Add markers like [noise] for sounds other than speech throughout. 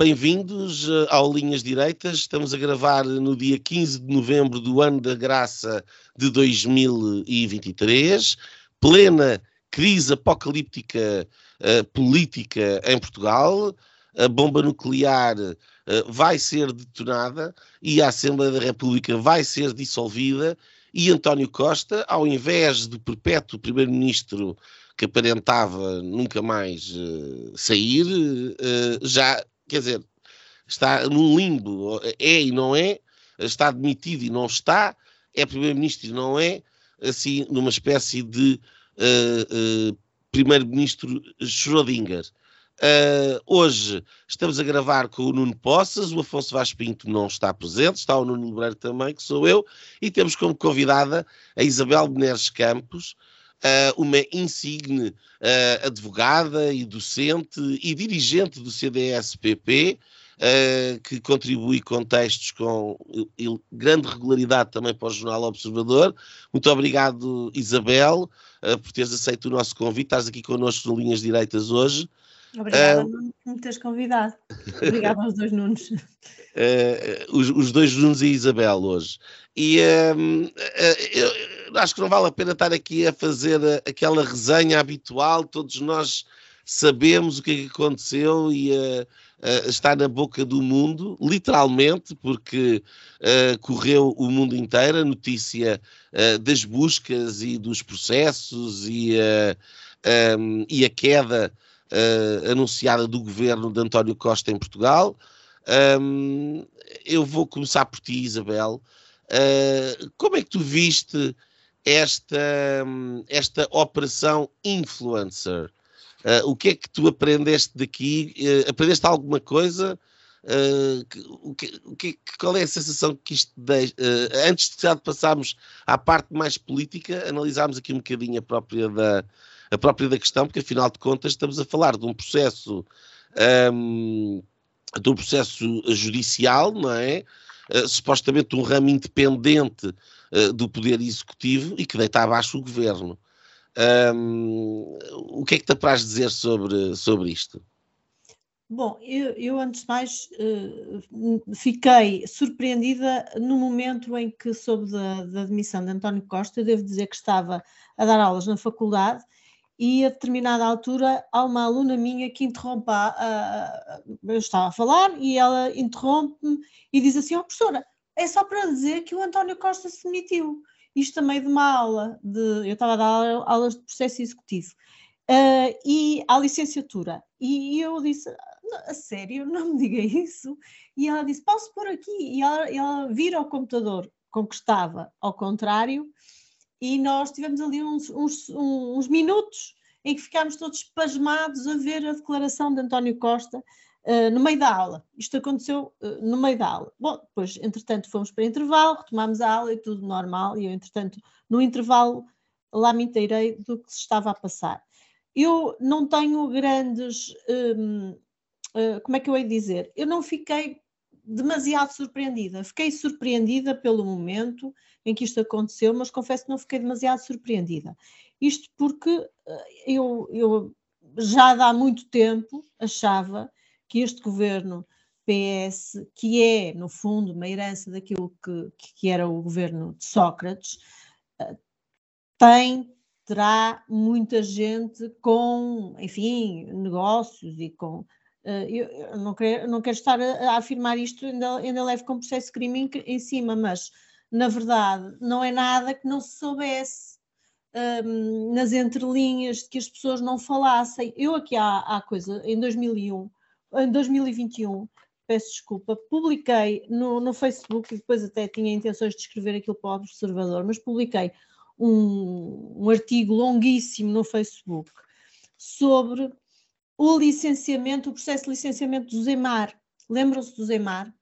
bem-vindos eh, ao Linhas Direitas. Estamos a gravar no dia 15 de novembro do ano da graça de 2023, plena crise apocalíptica uh, política em Portugal. A bomba nuclear uh, vai ser detonada e a Assembleia da República vai ser dissolvida. E António Costa, ao invés do perpétuo primeiro-ministro que aparentava nunca mais uh, sair, uh, já, quer dizer, está num limbo, é e não é, está demitido e não está, é primeiro-ministro e não é, assim, numa espécie de uh, primeiro-ministro Schrödinger. hoje estamos a gravar com o Nuno Poças, o Afonso Vaz Pinto não está presente, está o Nuno Libreiro também, que sou eu, e temos como convidada a Isabel Beneres Campos, uh, uma insigne uh, advogada e docente e dirigente do CDS-PP, eh, que contribui com textos com grande regularidade também para o Jornal Observador. Muito obrigado, Isabel, por teres aceito o nosso convite. Estás aqui connosco no Linhas Direitas hoje. Obrigada uh, por me teres convidado. Obrigada aos dois Nunos. Uh, [laughs] os, os, dois Nunos e Isabel hoje. E uh, eu acho que não vale a pena estar aqui a fazer aquela resenha habitual, todos nós sabemos o que é que aconteceu e está na boca do mundo, literalmente, porque correu o mundo inteiro a notícia das buscas e dos processos e, um, e a queda anunciada do governo de António Costa em Portugal. Um, eu vou começar por ti, Isabel. Como é que tu viste esta, esta operação influencer? Uh, o que é que tu aprendeste daqui? Uh, aprendeste alguma coisa? o que, o que, qual é a sensação que isto deixa? antes de passarmos à parte mais política, analisámos aqui um bocadinho a própria da, a própria da questão, porque afinal de contas estamos a falar de um processo um, de um processo judicial, não é? Uh, supostamente um ramo independente uh, do Poder Executivo e que deita abaixo o Governo. Um, o que é que te apraz dizer sobre, sobre isto? Bom, eu, eu, antes de mais uh, fiquei surpreendida no momento em que soube da, da demissão de António Costa. Eu devo dizer que estava a dar aulas na faculdade e a determinada altura há uma aluna minha que interrompe, a, eu estava a falar e ela interrompe-me e diz assim, ó oh, professora, é só para dizer que o António Costa se demitiu. Isto também de uma aula, de, eu estava a dar aulas de processo executivo, uh, e à licenciatura. E eu disse, a sério, não me diga isso. E ela disse, posso pôr aqui? E ela, ela vira ao computador com que estava ao contrário, e nós tivemos ali uns, uns, uns minutos em que ficámos todos pasmados a ver a declaração de António Costa uh, no meio da aula. Isto aconteceu uh, no meio da aula. Bom, depois, entretanto, fomos para intervalo, retomámos a aula e tudo normal, e eu, entretanto, no intervalo, lá me inteirei do que se estava a passar. Eu não tenho grandes. Um, uh, eh, como é que eu hei dizer? Eu não fiquei demasiado surpreendida. Fiquei surpreendida pelo momento em que isto aconteceu, mas confesso que não fiquei demasiado surpreendida. Isto porque eh, eu, eu já há muito tempo achava que este governo PS, que é, no fundo, uma herança daquilo que, que era o governo de Sócrates, eh, tem, terá muita gente com, enfim, negócios e com Uh, eu, não, quero, não quero estar a, afirmar isto, ainda, ainda levo com processo de crime em, cima, mas na verdade não é nada que não se soubesse um, nas entrelinhas, de que as pessoas não falassem. Eu aqui há, há coisa, em 2001, em 2021, peço desculpa, publiquei no, no Facebook, e depois até tinha intenções de escrever aquilo para o Observador, mas publiquei um, um artigo longuíssimo no Facebook sobre o licenciamento, o processo de licenciamento do Zemar. Lembram-se do Zemar?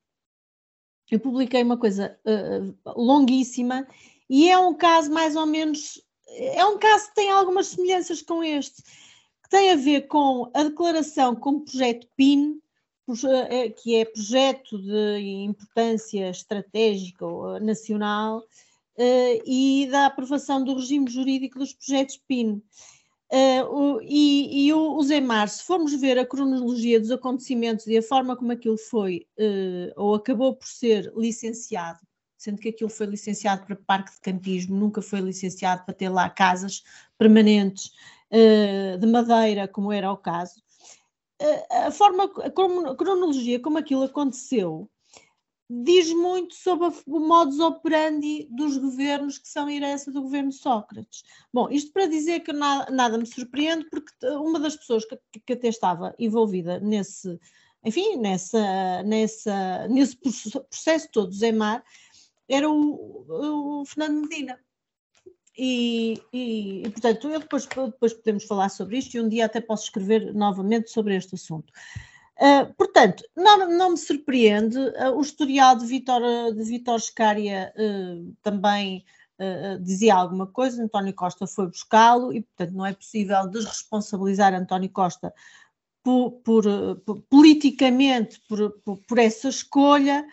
Eu publiquei uma coisa uh, longuíssima e é um caso mais ou menos. É um caso que tem algumas semelhanças com este, tem a ver com a declaração como projeto PIN, eh, que é projeto de importância estratégica nacional, e da aprovação do regime jurídico dos projetos PIN. Uh, o, e, e o, o se formos ver a cronologia dos acontecimentos e a forma como aquilo foi uh, ou acabou por ser licenciado, sendo que aquilo foi licenciado para parque de campismo, nunca foi licenciado para ter lá casas permanentes de madeira, como era o caso. a forma, a cronologia como aquilo aconteceu diz muito sobre o modus operandi dos governos que são herança do governo Sócrates. Bom, isto para dizer que nada, nada me surpreende, porque uma das pessoas que, que, até estava envolvida nesse, enfim, nessa, nessa, nesse processo todo do Zemar era o, o Fernando Medina. E, e, e, portanto, eu depois, depois podemos falar sobre isto e um dia até posso escrever novamente sobre este assunto. Uh, portanto, não, não, me surpreende, uh, o historial de Vitor, de Vitor Scária uh, também dizia alguma coisa, António Costa foi buscá-lo e, portanto, não é possível desresponsabilizar António Costa por, por, por politicamente por, por, essa escolha.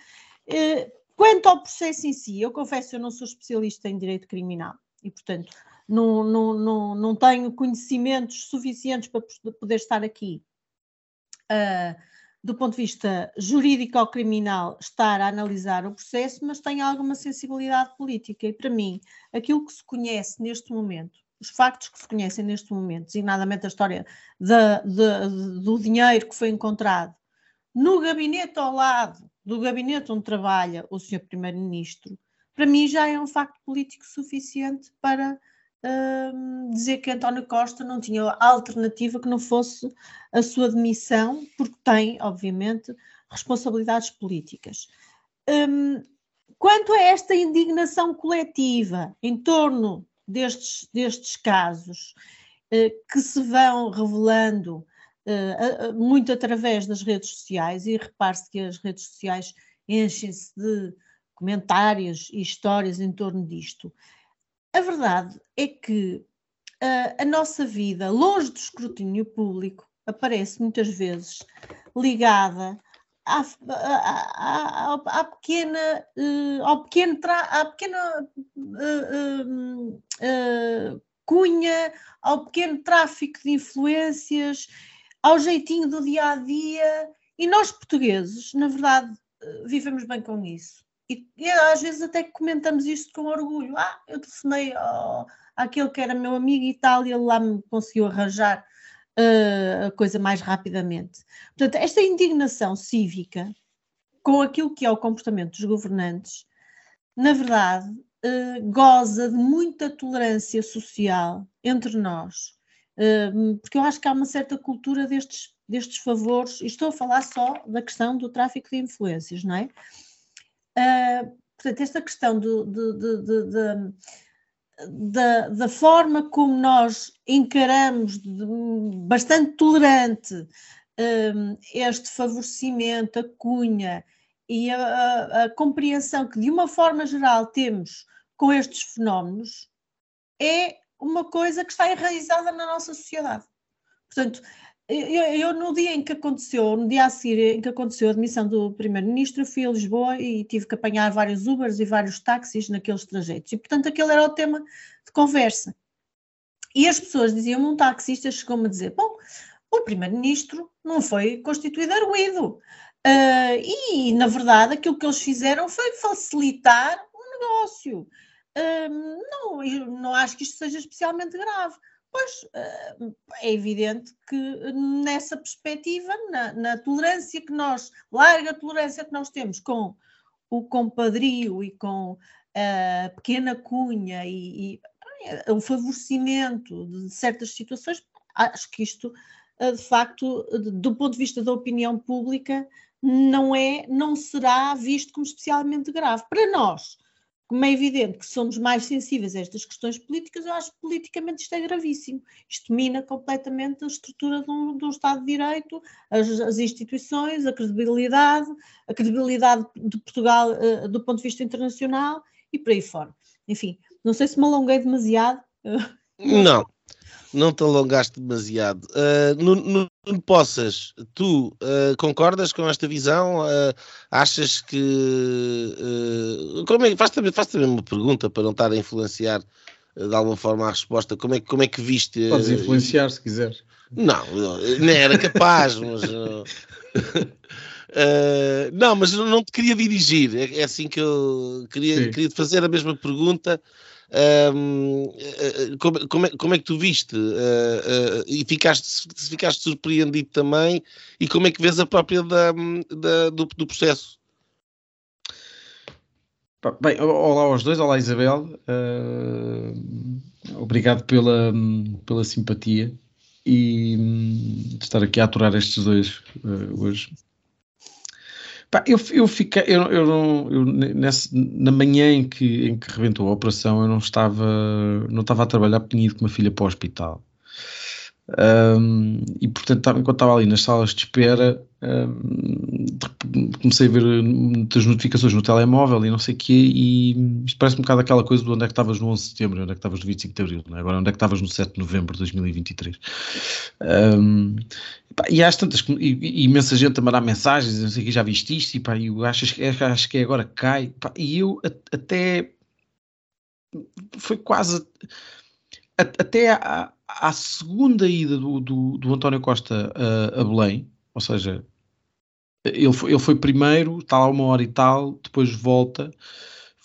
quanto ao processo em si, eu confesso, eu não sou especialista em direito criminal e, portanto, não, não, não, não tenho conhecimentos suficientes para poder estar aqui uh, do ponto de vista jurídico ou criminal, estar a analisar o processo, mas tem alguma sensibilidade política. E para mim, aquilo que se conhece neste momento, os factos que se conhecem neste momento, designadamente a história de, de, do dinheiro que foi encontrado no gabinete ao lado do gabinete onde trabalha o Sr. Primeiro-Ministro, para mim já é um facto político suficiente para dizer que António Costa não tinha alternativa que não fosse a sua demissão, porque tem, obviamente, responsabilidades políticas. Um, quanto a esta indignação coletiva em torno destes, destes casos, uh, que se vão revelando uh, muito através das redes sociais, e repare-se que as redes sociais enchem-se de comentários e histórias em torno disto. A verdade é que a, a nossa vida, longe do escrutínio público, aparece muitas vezes ligada à, à, à, à pequena, uh, ao pequeno à pequena uh, uh, cunha, ao pequeno tráfico de influências, ao jeitinho do dia a dia. E nós, portugueses, na verdade, vivemos bem com isso. E, e, às vezes até comentamos isto com orgulho. Ah, eu telefonei àquele que era meu amigo e tal, e ele lá me conseguiu arranjar uh, a coisa mais rapidamente. Portanto, esta indignação cívica com aquilo que é o comportamento dos governantes, na verdade, uh, goza de muita tolerância social entre nós. Uh, porque eu acho que há uma certa cultura destes, destes favores, e estou a falar só da questão do tráfico de influências, não é? Uh, portanto, esta questão do, do, do, da, da, forma como nós encaramos, bastante tolerante, um, este favorecimento, a cunha e a, a, a, compreensão que, de uma forma geral, temos com estes fenómenos, é uma coisa que está enraizada na nossa sociedade. Portanto, eu, eu, no dia em que aconteceu, no dia a seguir em que aconteceu a admissão do Primeiro-Ministro, fui a Lisboa e tive que apanhar vários Ubers e vários táxis naqueles trajetos. E, portanto, aquele era o tema de conversa. E as pessoas diziam, um taxista chegou-me a dizer, bom, o Primeiro-Ministro não foi constituído arguído. Uh, e, na verdade, aquilo que eles fizeram foi facilitar o negócio. Uh, não, não acho que isto seja especialmente grave. Pois eh, é evidente que nessa perspectiva, na, na, tolerância que nós, larga tolerância que nós temos com o compadrio e com a pequena cunha e, e eh, o favorecimento de certas situações, acho que isto, eh, de facto, do ponto de vista da opinião pública, não é, não será visto como especialmente grave. Para nós, como é evidente que somos mais sensíveis a estas questões políticas, eu acho que politicamente isto é gravíssimo. Isto mina completamente a estrutura de um, de um Estado de Direito, as, as, instituições, a credibilidade, a credibilidade de Portugal uh, do ponto de vista internacional e por aí fora. Enfim, não sei se me alonguei demasiado. [laughs] Não, não te alongaste demasiado. Uh, no, no, no Poças, tu uh, concordas com esta visão? Uh, achas que. como é, faz-te faz também uma pergunta para não estar a influenciar de alguma forma a resposta. Como é, como é que viste. Podes influenciar se quiseres. Não, não era capaz, mas. [laughs] não, mas não te queria dirigir. É, é assim que eu queria, queria te fazer a mesma pergunta. Um, como, como, é, como, é, que tu viste? Uh, uh, e ficaste, ficaste surpreendido também? E como é que vês a própria da, da do, do, processo? Bem, olá aos dois, olá Isabel. Uh, obrigado pela, pela simpatia e um, de estar aqui a aturar estes dois hoje. Pá, eu, eu fiquei, eu, eu não, eu, nessa, na manhã em que, em que rebentou a operação, eu não estava, não estava a trabalhar porque tinha ido com uma filha para o hospital. Um, e portanto, enquanto estava ali nas salas de espera, um, comecei a ver muitas notificações no telemóvel e não sei o quê, e isto parece um bocado aquela coisa do onde é que estavas no 11 de setembro, onde é que estavas no 25 de abril, é? agora onde é que estavas no 7 de novembro de 2023. Um, e há tantas, e, e, imensa gente a mandar mensagens, não sei o que, já viste isto, e pá, eu acho, acho que é agora que cai, pá, e eu até foi quase até à, à segunda ida do, do, do António Costa a, a, Belém, ou seja, ele foi, ele foi primeiro, está lá uma hora e tal, depois volta,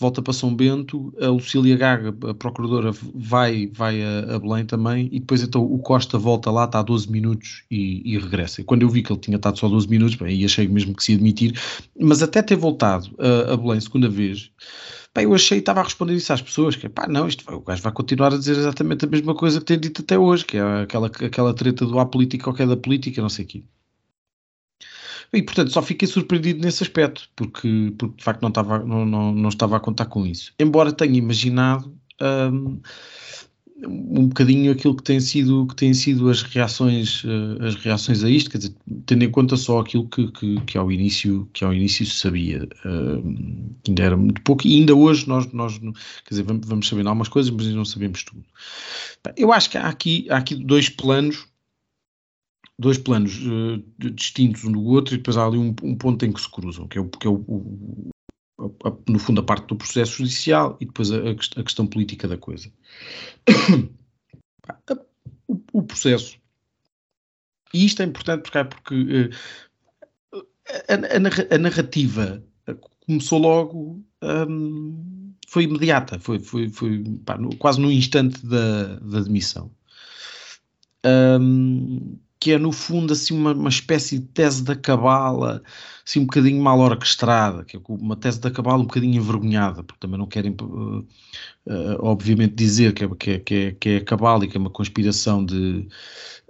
volta para São Bento, a Lucília Gaga, a procuradora, vai, vai a, a, Belém também, e depois então o Costa volta lá, está há 12 minutos e, e, regressa. E quando eu vi que ele tinha estado só 12 minutos, bem, aí achei mesmo que se ia admitir, mas até ter voltado a, a Belém segunda vez, Pá, eu achei, estava a responder isso às pessoas, que pá, não, isto, o gajo vai continuar a dizer exatamente a mesma coisa que tem dito até hoje, que é aquela, aquela treta do há política ou que é da política, não sei o quê. E, portanto, só fiquei surpreendido nesse aspecto, porque, porque de facto não estava, não, não, não estava a contar com isso. Embora tenha imaginado hum, um bocadinho aquilo que tem sido que têm sido as reações uh, as reações a isto quer dizer tendo em conta só aquilo que, que, que ao início que ao início se sabia uh, ainda era muito pouco e ainda hoje nós nós quer dizer vamos, vamos sabendo algumas coisas mas ainda não sabemos tudo eu acho que há aqui há aqui dois planos dois planos uh, distintos um do outro e depois há ali um, um, ponto em que se cruzam que é o, que é o, o no fundo, a parte do processo judicial e depois a, a questão política da coisa. [coughs] o, o, processo. E isto é importante porque, porque eh, a, a, narrativa começou logo, um, foi imediata, foi, foi, foi pá, no, quase no instante da, da demissão. Um, que é no fundo assim uma, uma espécie de tese da cabala, assim um bocadinho mal orquestrada, que é uma tese da cabala um bocadinho envergonhada, porque também não querem uh, uh, obviamente dizer que é, que, é, que, é, que é cabala e que é uma conspiração de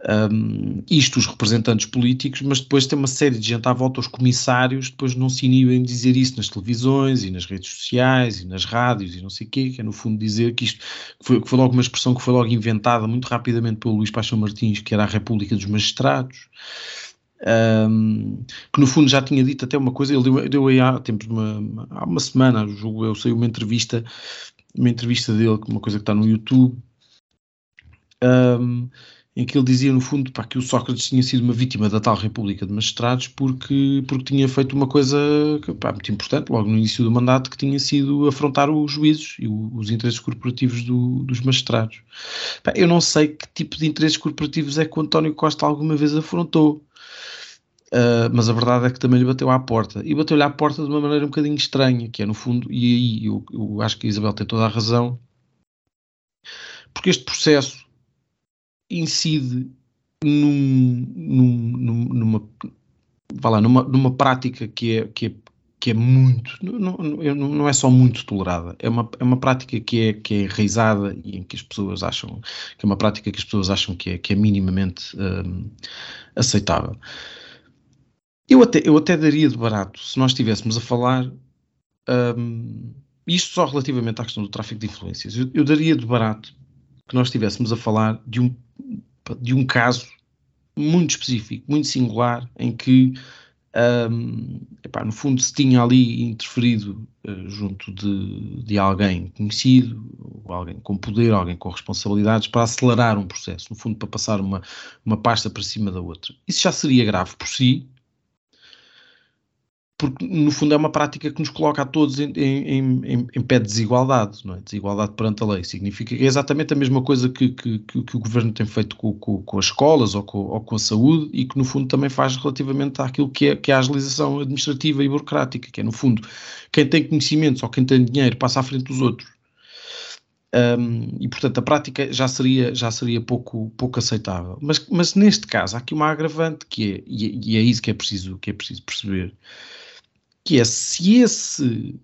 um, isto os representantes políticos, mas depois tem uma série de gente à volta, os comissários, depois não se inibem de dizer isso nas televisões e nas redes sociais e nas rádios e não sei o quê, que é no fundo dizer que isto que foi, que foi logo uma expressão que foi logo inventada muito rapidamente pelo Luís Paixão Martins, que era a República dos Magistrados. Um, que no fundo já tinha dito até uma coisa, ele deu, deu aí há tempos, uma, há uma semana, julgo eu, saiu uma entrevista, uma entrevista dele, uma coisa que está no YouTube, um, em que ele dizia, no fundo, pá, que o Sócrates tinha sido uma vítima da tal República de Magistrados porque, porque tinha feito uma coisa pá, muito importante, logo no início do mandato, que tinha sido afrontar os juízes e os interesses corporativos do, dos magistrados. Pá, eu não sei que tipo de interesses corporativos é que o António Costa alguma vez afrontou. Uh, mas a verdade é que também lhe bateu à porta e bateu-lhe à porta de uma maneira um bocadinho estranha, que é no fundo, e aí eu, eu acho que a Isabel tem toda a razão, porque este processo incide num, num, numa, vá lá, numa, numa prática que é, que é, que é muito, não, não, não é só muito tolerada, é uma, é uma prática que é, que é enraizada e em que as pessoas acham, que é uma prática que as pessoas acham que é, que é minimamente um, aceitável. Eu até, eu até daria de barato se nós estivéssemos a falar um, isto só relativamente à questão do tráfico de influências. Eu, eu daria de barato que nós estivéssemos a falar de um, de um caso muito específico, muito singular, em que um, epá, no fundo se tinha ali interferido uh, junto de, de, alguém conhecido, alguém com poder, alguém com responsabilidades, para acelerar um processo, no fundo para passar uma, uma pasta para cima da outra. Isso já seria grave por si, porque no fundo é uma prática que nos coloca a todos em, em, em, em, pé de desigualdade, é? Desigualdade perante a lei. Significa é exatamente a mesma coisa que, que, que, o governo tem feito com, com, com as escolas ou com, ou com, a saúde e que no fundo também faz relativamente àquilo que é, que é a agilização administrativa e burocrática, que é no fundo quem tem conhecimentos ou quem tem dinheiro passa à frente dos outros. Um, e portanto a prática já seria, já seria pouco, pouco aceitável. Mas, mas neste caso há aqui uma agravante que é, e, e é isso que é preciso, que é preciso perceber que é se esse,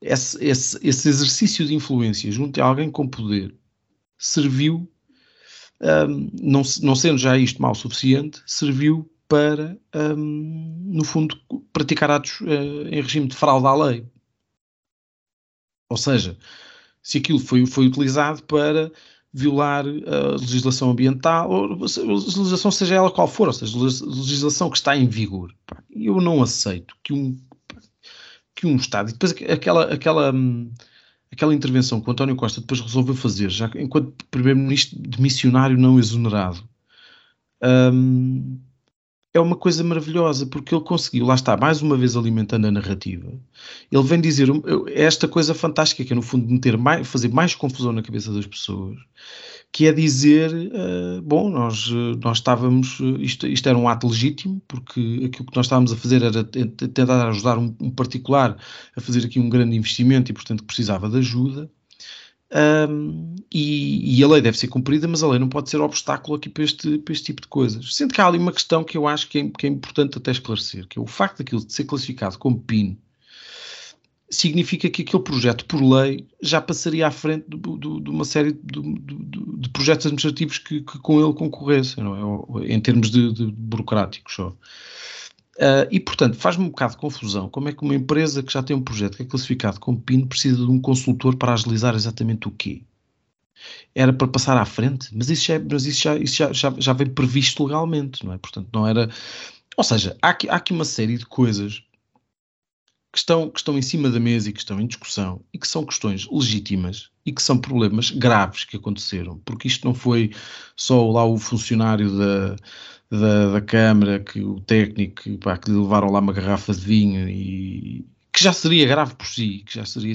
esse, esse, esse exercício de influência junto a alguém com poder serviu, um, não, não sendo já isto mal suficiente, serviu para, um, no fundo, praticar atos uh, em regime de fraude à lei. Ou seja, se aquilo foi, foi utilizado para violar a legislação ambiental, ou legislação seja ela qual for, ou seja, legislação que está em vigor. Eu não aceito que um que um Estado, e depois aquela, aquela, hum, aquela intervenção que o António Costa depois resolveu fazer, já enquanto Primeiro-Ministro de missionário não exonerado, um, é uma coisa maravilhosa, porque ele conseguiu, lá está, mais uma vez alimentando a narrativa. Ele vem dizer esta coisa fantástica, que é no fundo meter mais, fazer mais confusão na cabeça das pessoas, que é dizer, uh, bom, nós, nós estávamos, isto, isto era um ato legítimo, porque aquilo que nós estávamos a fazer era tentar ajudar um, um particular a fazer aqui um grande investimento e, portanto, precisava de ajuda. Um, e, e, a lei deve ser cumprida, mas a lei não pode ser obstáculo aqui para este, para este tipo de coisas. Sendo que há ali uma questão que eu acho que é, que é importante até esclarecer, que é o facto daquilo de ser classificado como PIN significa que aquele projeto, por lei, já passaria à frente de uma série de, de, de, projetos administrativos que, que, com ele concorressem, é? em termos de, de burocráticos só. Uh, e, portanto, faz-me um bocado de confusão como é que uma empresa que já tem um projeto que é classificado como PIN precisa de um consultor para agilizar exatamente o quê? Era para passar à frente, mas isso já, mas isso já, isso já, já, já vem previsto legalmente, não é? Portanto, não era. Ou seja, há aqui, há aqui uma série de coisas que estão, que estão em cima da mesa e que estão em discussão e que são questões legítimas e que são problemas graves que aconteceram, porque isto não foi só lá o funcionário da, da, da Câmara, que o técnico, pá, que lhe levaram lá uma garrafa de vinho e que já seria grave por si, que já seria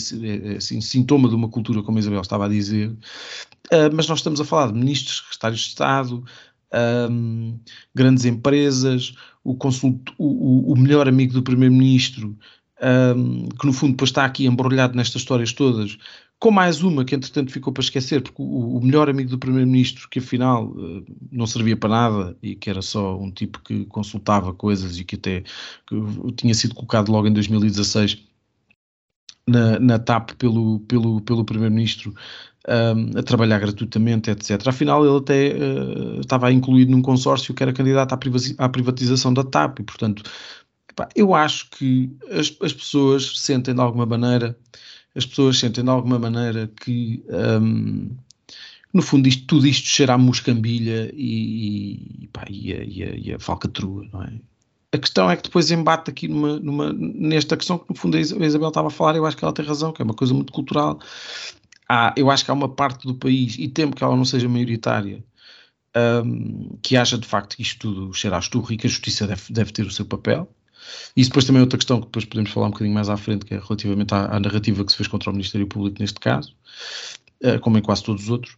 assim, sintoma de uma cultura, como a Isabel estava a dizer, uh, mas nós estamos a falar de ministros, secretários de Estado, um, grandes empresas, o, consult, o, o melhor amigo do primeiro-ministro, um, que no fundo depois está aqui embrulhado nestas histórias todas, com mais uma que entretanto ficou para esquecer, porque o, o melhor amigo do primeiro-ministro, que afinal uh, não servia para nada e que era só um tipo que consultava coisas e que até que tinha sido colocado logo em 2016 na, na TAP pelo, pelo, pelo primeiro-ministro um, a trabalhar gratuitamente, etc. Afinal, ele até uh, estava incluído num consórcio que era candidato à, privatização da TAP e, portanto, eu acho que as, as, pessoas sentem de alguma maneira, as pessoas sentem de alguma maneira que um, no fundo isto, tudo isto cheira a muscambilha e, e, pá, e, a, e, a, e a falcatrua, não é? A questão é que depois embate aqui numa, numa, nesta questão que no fundo a Isabel estava a falar, eu acho que ela tem razão, que é uma coisa muito cultural. Há, eu acho que há uma parte do país, e temo que ela não seja maioritária, um, que acha de facto que isto tudo cheira a esturro e que a justiça deve, deve ter o seu papel. Isso depois também é outra questão que depois podemos falar um bocadinho mais à frente, que é relativamente à, à narrativa que se fez contra o Ministério Público neste caso, uh, como em quase todos os outros.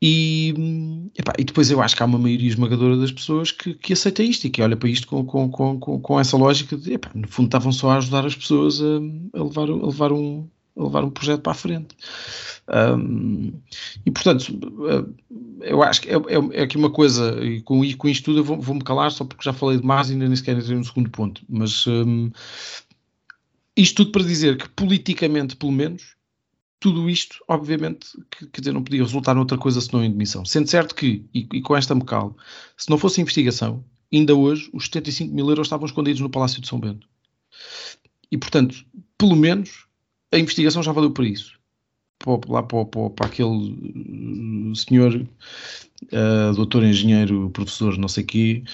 E, epá, e depois eu acho que há uma maioria esmagadora das pessoas que, que aceita isto e que olha para isto com, com, com, com essa lógica de, epá, no fundo estavam só a ajudar as pessoas a, a levar, a levar um, levar um projeto para a frente. Um, e portanto, eh, eu acho que é, é, é, aqui uma coisa, e com, e com isto tudo eu vou-me vou calar só porque já falei demais e ainda nem sequer entrei no segundo ponto, mas um, isto tudo para dizer que politicamente, pelo menos, tudo isto, obviamente, que, quer dizer, não podia resultar noutra coisa senão em demissão. Sendo certo que, e, e com esta me calo, se não fosse investigação, ainda hoje os 75 mil euros estavam escondidos no Palácio de São Bento. E, portanto, pelo menos a investigação já valeu para isso. Lá para, para, para aquele senhor, uh, doutor, engenheiro, professor, não sei quê,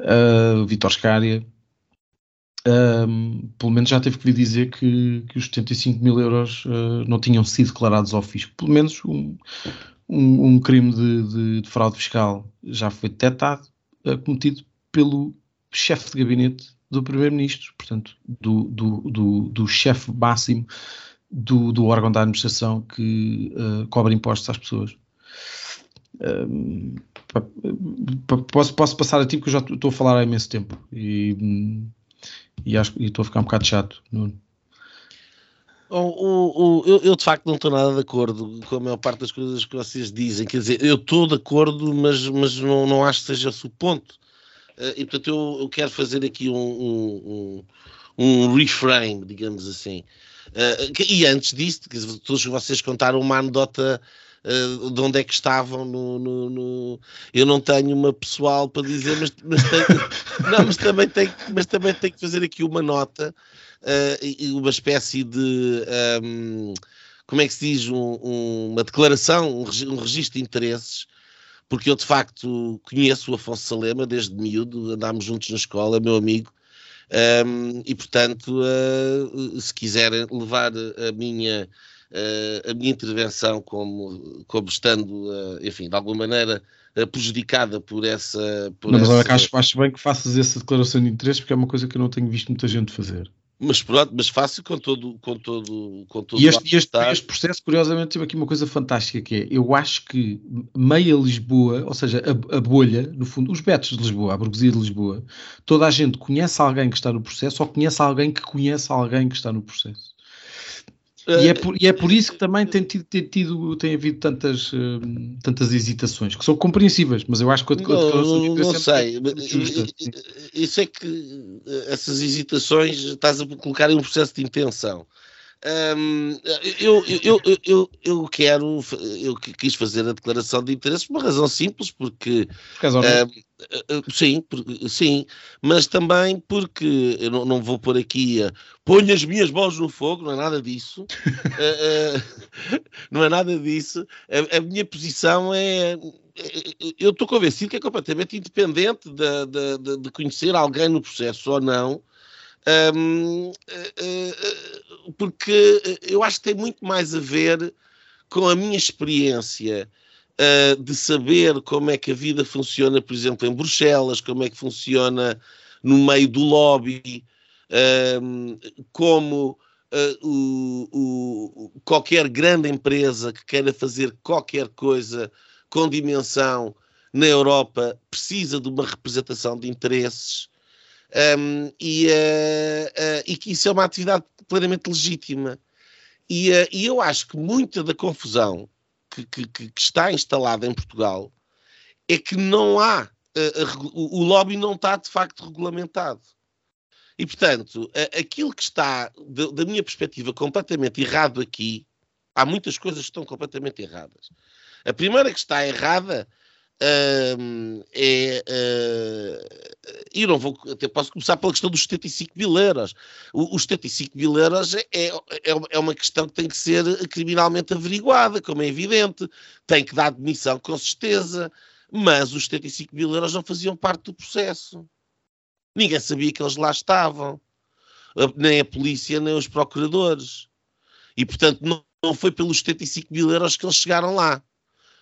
uh, Vitor Scária, um, pelo menos já teve que vir dizer que, que os 75 mil euros uh, não tinham sido declarados ao fisco. Pelo menos um, um, um crime de, de, de, fraude fiscal já foi detectado, uh, cometido pelo chefe de gabinete do Primeiro-Ministro, portanto, do, do, do, do chefe máximo do, do órgão da administração que uh, cobra impostos às pessoas. Posso, posso passar a ti porque eu já estou a falar há imenso tempo e e acho e estou a ficar um bocado chato. Nuno. O, o, o, eu, eu, de facto não estou nada de acordo com a maior parte das coisas que vocês dizem. Quer dizer, eu estou de acordo, mas, mas não, não acho que seja esse o ponto. Uh, e portanto eu, eu, quero fazer aqui um, um, um reframe, digamos assim. Uh, e antes disso, todos vocês contaram uma anedota uh, de onde é que estavam no, no, no, eu não tenho uma pessoal para dizer mas, mas, tenho, [laughs] não, mas, também tenho, mas também tenho que fazer aqui uma nota uh, uma espécie de um, ehm, como é que se diz um, um, uma declaração um, um registro de interesses porque eu de facto conheço o Afonso Salema desde miúdo, andámos juntos na escola, meu amigo, um, e portanto, uh, se quiserem levar a minha uh, a minha intervenção como, como estando, uh, enfim, de alguma maneira prejudicada por essa. Por não, mas olha, acho, acho bem que faças essa declaração de interesse porque é uma coisa que eu não tenho visto muita gente fazer. Mas pronto, mas fácil com todo, com todo, com todo e este, este, este, processo, curiosamente, tive aqui uma coisa fantástica que é, eu acho que meia Lisboa, ou seja, a, a, bolha, no fundo, os betos de Lisboa, a burguesia de Lisboa, toda a gente conhece alguém que está no processo ou conhece alguém que conhece alguém que está no processo. E é, por, e é por isso que também tem, tido, tem, tido, tem havido tantas, uh, tantas hesitações, que são compreensíveis, mas eu acho que a declaração de não sei. É isso é que eh, essas hesitações estás a colocar em um processo de intenção. Um, eu, eu, eu, eu, quero, eu quis fazer a declaração de interesse por uma razão simples, porque. Por uh, sim, sim, mas também porque eu não, não vou pôr aqui a ponho as minhas mãos no fogo, não é nada disso. uh, [laughs] uh, não é nada disso. A, a minha posição é eu estou convencido que é completamente independente de, de, de, conhecer alguém no processo ou não, um, porque eu acho que tem muito mais a ver com a minha experiência uh, de saber como é que a vida funciona, por exemplo, em Bruxelas, como é que funciona no meio do lobby, como uh, o, o, qualquer grande empresa que queira fazer qualquer coisa com dimensão na Europa precisa de uma representação de interesses um, e, uh, uh, e, que isso é uma atividade plenamente legítima. E, uh, e eu acho que muita da confusão que, que, que, está instalada em Portugal é que não há, o, o lobby não está de facto regulamentado. E, portanto, aquilo que está, da minha perspectiva, completamente errado aqui, há muitas coisas que estão completamente erradas. A primeira que está errada uh, é. Uh, não vou. Até posso começar pela questão dos 75 mil euros. O, os 75 mil euros é, é, é uma questão que tem que ser criminalmente averiguada, como é evidente. Tem que dar demissão, com certeza. Mas os 75 mil euros não faziam parte do processo. Ninguém sabia que eles lá estavam. Nem a polícia, nem os procuradores. E, portanto, não, não foi pelos 75 mil euros que eles chegaram lá.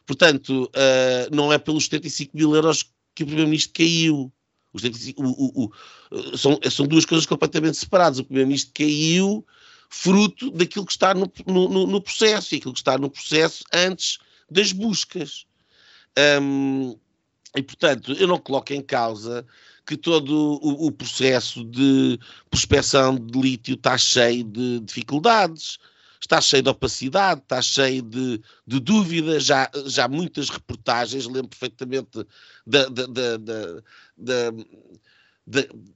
Portanto, uh, não é pelos 75 mil euros que o Primeiro-Ministro caiu. Os 75, o, o, o, são, são duas coisas completamente separadas. O Primeiro-Ministro caiu fruto daquilo que está no, no, no, processo e aquilo que está no processo antes das buscas. Um, e, portanto, eu não coloco em causa que todo o, o processo de prospecção de lítio está cheio de dificuldades está cheio de opacidade, está cheio de, de dúvidas, já, já muitas reportagens, lembro perfeitamente da, da, da, da,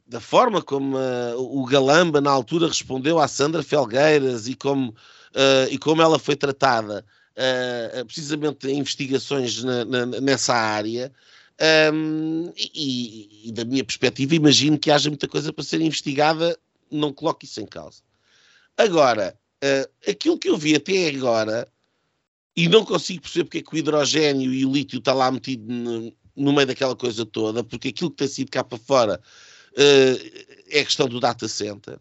da forma como uh, o Galamba na altura respondeu à Sandra Felgueiras e como, uh, e como ela foi tratada, uh, precisamente em investigações na, na, nessa área. Um, e, e, da minha perspectiva, imagino que haja muita coisa para ser investigada, não coloco isso em causa. Agora, Uh, aquilo que eu vi até agora, e não consigo perceber porque é que o hidrogênio e o lítio está lá metido no, no meio daquela coisa toda, porque aquilo que tem sido cá para fora uh, é a questão do data center.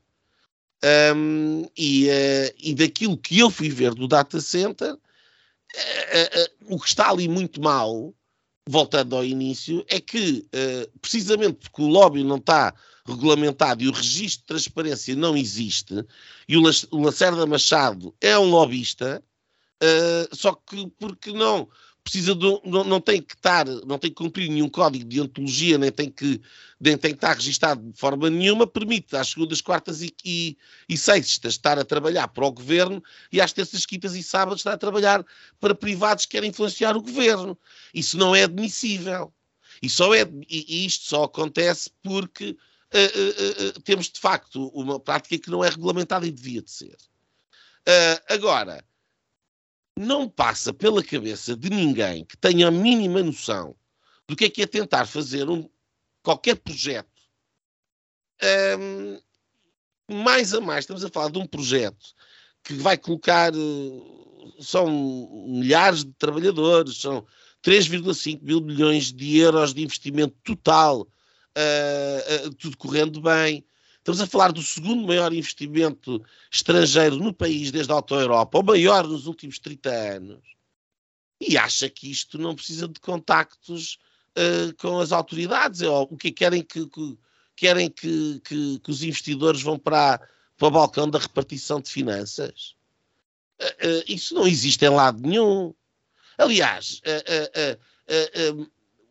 Um, e, uh, e daquilo que eu fui ver do data center, o que está ali muito mal, voltando ao início, é que precisamente porque o lobby não está regulamentado e o registro de transparência não existe, e o Lacerda Machado é um lobista, só que porque não precisa de, não, não tem que estar, não tem que cumprir nenhum código de ontologia, nem tem que, nem tem que estar registado de forma nenhuma, permite às segundas, quartas e, e, e sextas estar a trabalhar para o governo e às terças, quintas e sábados estar a trabalhar para privados que querem influenciar o governo. Isso não é admissível. E, só é, e isto só acontece porque uh, uh, temos de facto uma prática que não é regulamentada e devia de ser. agora, não passa pela cabeça de ninguém que tenha a mínima noção do que é que é tentar fazer um, qualquer projeto. Um, mais a mais, estamos a falar de um projeto que vai colocar. São milhares de trabalhadores, são 3,5 mil milhões de euros de investimento total, uh, tudo correndo bem. Estamos a falar do segundo maior investimento estrangeiro no país desde a Auto Europa, o maior nos últimos 30 anos, e acha que isto não precisa de contactos uh, com as autoridades. É, o que querem que, que querem que, que, que, os investidores vão para, para o balcão da repartição de finanças? Uh, uh, isso não existe em lado nenhum. Aliás,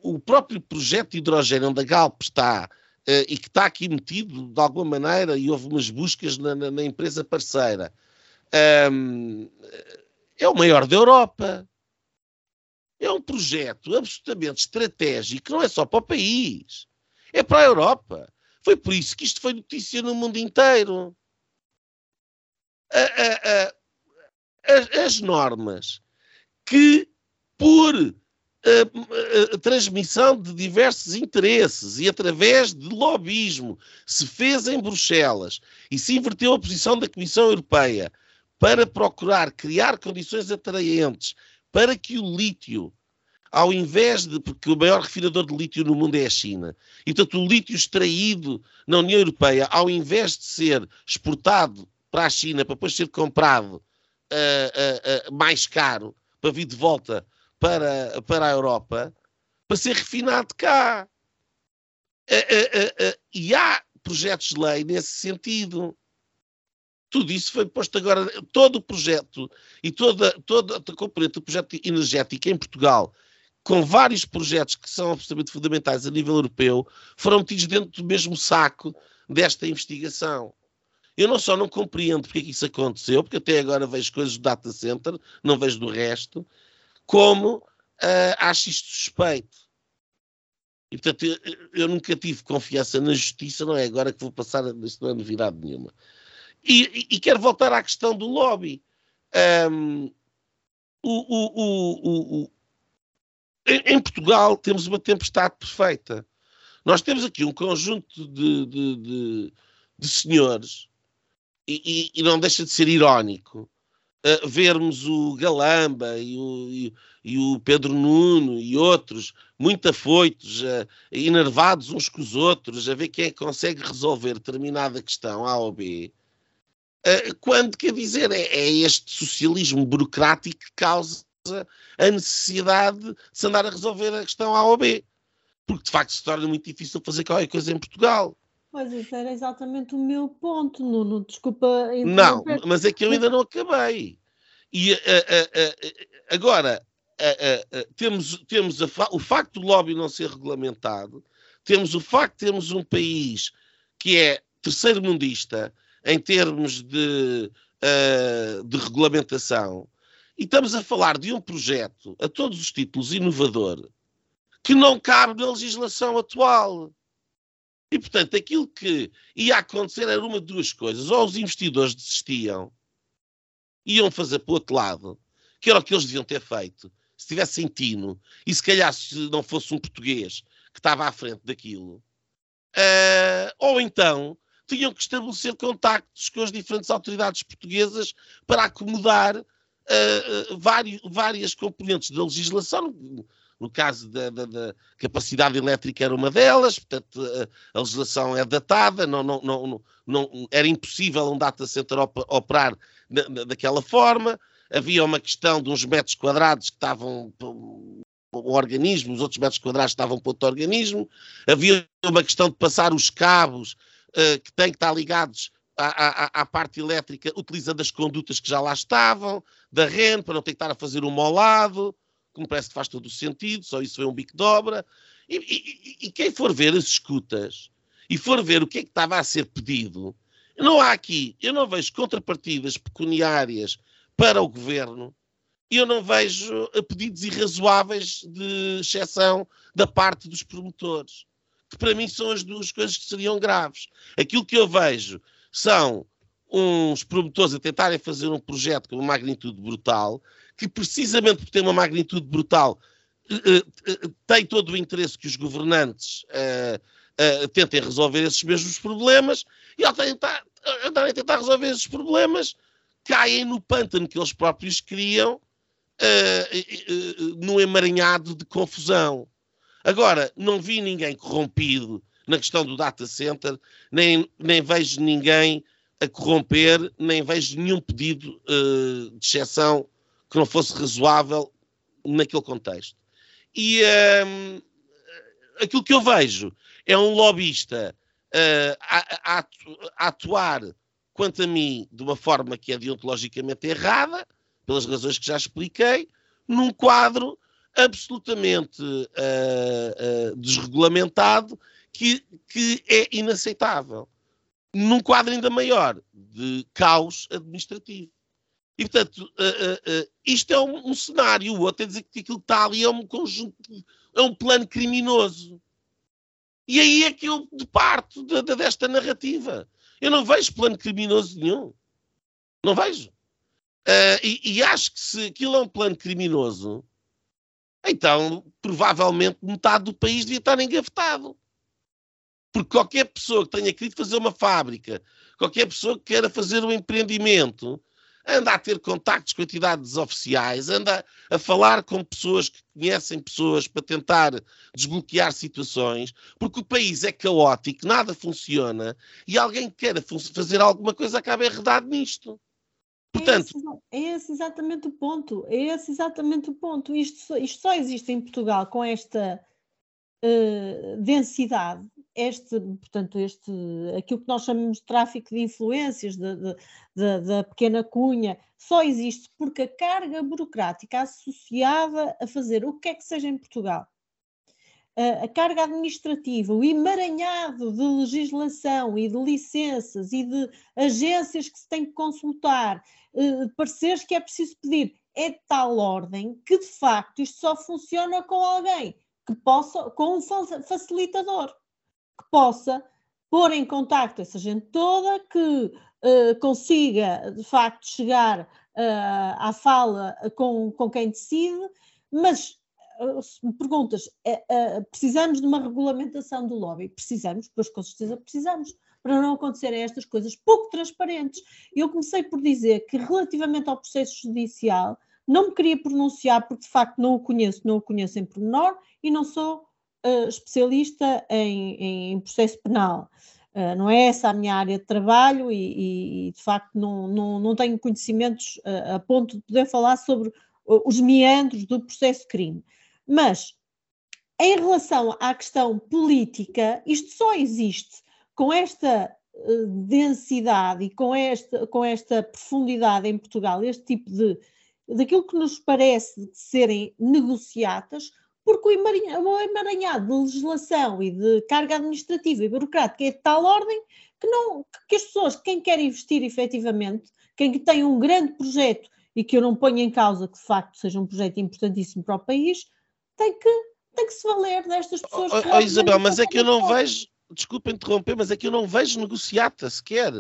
o próprio projeto de hidrogênio onde a Galp está e que está aqui metido de alguma maneira, e houve umas buscas na, na, na empresa parceira, um, é o maior da Europa. É um projeto absolutamente estratégico, não é só para o país, é para a Europa. Foi por isso que isto foi notícia no mundo inteiro. A, a, a, as normas que, por a, a, transmissão de diversos interesses e através de lobismo se fez em Bruxelas e se inverteu a posição da Comissão Europeia para procurar criar condições atraentes para que o lítio, ao invés de. porque o maior refinador de lítio no mundo é a China, e portanto o lítio extraído na União Europeia, ao invés de ser exportado para a China para depois ser comprado uh, uh, uh, mais caro, para vir de volta para, para a Europa para ser refinado cá. E há projetos de lei nesse sentido. Tudo isso foi posto agora, todo o projeto e toda, toda a componente do projeto energético em Portugal, com vários projetos que são absolutamente fundamentais a nível europeu, foram metidos dentro do mesmo saco desta investigação. Eu não só não compreendo porque é que isso aconteceu, porque até agora vejo coisas do data center, não vejo do resto, como uh, acho isto suspeito. E, portanto, eu, eu, nunca tive confiança na justiça, não é agora que vou passar, isto não é novidade nenhuma. E, e, e quero voltar à questão do lobby. Um, o, o, o, em, Portugal temos uma tempestade perfeita. Nós temos aqui um conjunto de, de, de, de senhores, e, e, não deixa de ser irónico, vermos o Galamba e o, e, e, o Pedro Nuno e outros muito afoitos, uh, enervados uns com os outros, a ver quem é que consegue resolver determinada questão A ou B. Uh, quando, quer dizer, é, é este socialismo burocrático que causa a necessidade de se andar a resolver a questão A ou B. Porque de facto se torna muito difícil fazer qualquer coisa em Portugal. Mas isso era exatamente o meu ponto, Nuno. Desculpa. Não, mas é que eu ainda não acabei. E uh, uh, uh, agora, temos, temos a, o facto do lobby não ser regulamentado, temos o facto de termos um país que é terceiro mundista em termos de, de regulamentação, e estamos a falar de um projeto, a todos os títulos, inovador, que não cabe na legislação atual. E, portanto, aquilo que ia acontecer era uma de duas coisas. Ou os investidores desistiam, iam fazer para o outro lado, que era o que eles deviam ter feito, se tivessem tino, e se calhar se não fosse um português que estava à frente daquilo. Uh, ou então tinham que estabelecer contactos com as diferentes autoridades portuguesas para acomodar uh, uh, vários, várias componentes da legislação. No, caso da, da, da, capacidade elétrica era uma delas, portanto a, a legislação é datada, não, não, não, não, era impossível um data center operar daquela forma. Havia uma questão de uns metros quadrados que estavam o organismo, os outros metros quadrados estavam para outro organismo. Havia uma questão de passar os cabos uh, que têm que estar ligados à, à, à, parte elétrica utilizando as condutas que já lá estavam, da REN, para não ter que estar a fazer uma ao lado, que me parece que faz todo o sentido, só isso foi um bico de obra. E, e, e, quem for ver as escutas e for ver o que é que estava a ser pedido, não há aqui, eu não vejo contrapartidas pecuniárias para o governo e eu não vejo pedidos irrazoáveis de exceção da parte dos promotores que para mim são as duas coisas que seriam graves. Aquilo que eu vejo são uns promotores a tentarem fazer um projeto com uma magnitude brutal, que precisamente por ter uma magnitude brutal uh, uh, tem todo o interesse que os governantes tentem resolver esses mesmos problemas e ao tentar, andarem a tentar resolver esses problemas caem no pântano que eles próprios criam no emaranhado de confusão. Agora, não vi ninguém corrompido na questão do data center, nem, nem vejo ninguém a corromper, nem vejo nenhum pedido uh, de exceção que não fosse razoável naquele contexto. E uh, aquilo que eu vejo é um lobbyista uh, a, a, a, atuar, quanto a mim, de uma forma que é deontologicamente errada, pelas razões que já expliquei, num quadro absolutamente uh, uh, desregulamentado que, que é inaceitável. Num quadro ainda maior de caos administrativo. E, portanto, uh, isto é um, um, cenário. O outro é dizer que aquilo que está ali é um conjunto, é um plano criminoso. E aí é que eu departo de, de, desta narrativa. Eu não vejo plano criminoso nenhum. Não vejo. E, e, acho que se aquilo é um plano criminoso, então provavelmente metade do país devia estar engavetado. Porque qualquer pessoa que tenha querido fazer uma fábrica, qualquer pessoa que queira fazer um empreendimento, anda a ter contactos com entidades oficiais, anda a falar com pessoas que conhecem pessoas para tentar desbloquear situações, porque o país é caótico, nada funciona, e alguém que queira fazer alguma coisa acaba enredado nisto. Portanto, é esse, é esse, exatamente o ponto. É esse exatamente o ponto. Isto, isto só existe em Portugal com esta uh, densidade, este, portanto, este, aquilo que nós chamamos de tráfico de influências da pequena cunha, só existe porque a carga burocrática associada a fazer o que é que seja em Portugal a carga administrativa, o emaranhado de legislação e de licenças e de agências que se tem que consultar, uh, pareceres que é preciso pedir, é de tal ordem que de facto isto só funciona com alguém que possa, com um facilitador, que possa pôr em contacto essa gente toda, que uh, consiga de facto chegar uh, à fala com, com quem decide, mas se me perguntas, é, é, precisamos de uma regulamentação do lobby? Precisamos, pois com certeza precisamos, para não acontecerem estas coisas pouco transparentes. Eu comecei por dizer que relativamente ao processo judicial, não me queria pronunciar porque de facto não o conheço, não o conheço em pormenor e não sou uh, especialista em, em, processo penal. Uh, não é essa a minha área de trabalho e, e de facto não, não, não tenho conhecimentos uh, a ponto de poder falar sobre os meandros do processo crime. Mas, em relação à questão política, isto só existe com esta densidade e com esta, com esta profundidade em Portugal, este tipo de daquilo que nos parece serem negociatas, porque o emaranhado de legislação e de carga administrativa e burocrática é de tal ordem que, não, que as pessoas, quem quer investir efetivamente, quem tem um grande projeto e que eu não ponho em causa que de facto seja um projeto importantíssimo para o país, tem que, tem que se valer destas pessoas. Oh, oh, Isabel, mas é que eu não vejo, desculpa interromper, mas é que eu não vejo negociata sequer.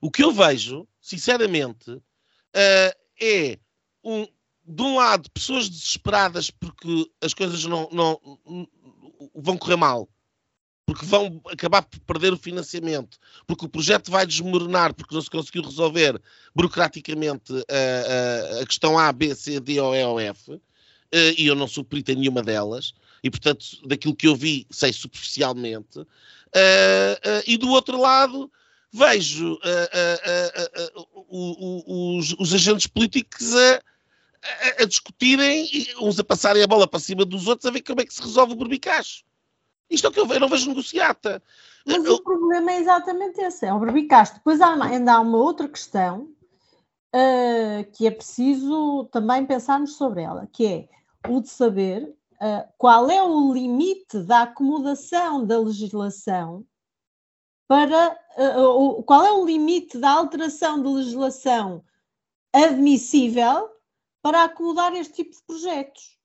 O que eu vejo, sinceramente, uh, é um, de um lado pessoas desesperadas porque as coisas não, não, vão correr mal porque vão acabar por perder o financiamento, porque o projeto vai desmoronar, porque não se conseguiu resolver burocraticamente a, a, a questão A, B, C, D ou E ou F, eh, e eu não sou perito em nenhuma delas, e portanto, daquilo que eu vi, sei superficialmente, uh, uh, e do outro lado, vejo os, os, agentes políticos a, a, a, discutirem, uns a passarem a bola para cima dos outros, a ver como é que se resolve o berbicacho. Isto é o que eu vejo, eu não vejo negociata. Mas eu... o problema é exatamente esse, é o berbicacho. Depois há, ainda há uma outra questão uh, que é preciso também pensarmos sobre ela, que é o de saber uh, qual é o limite da acomodação da legislação para uh, qual é o limite da alteração de legislação admissível para acomodar este tipo de projetos.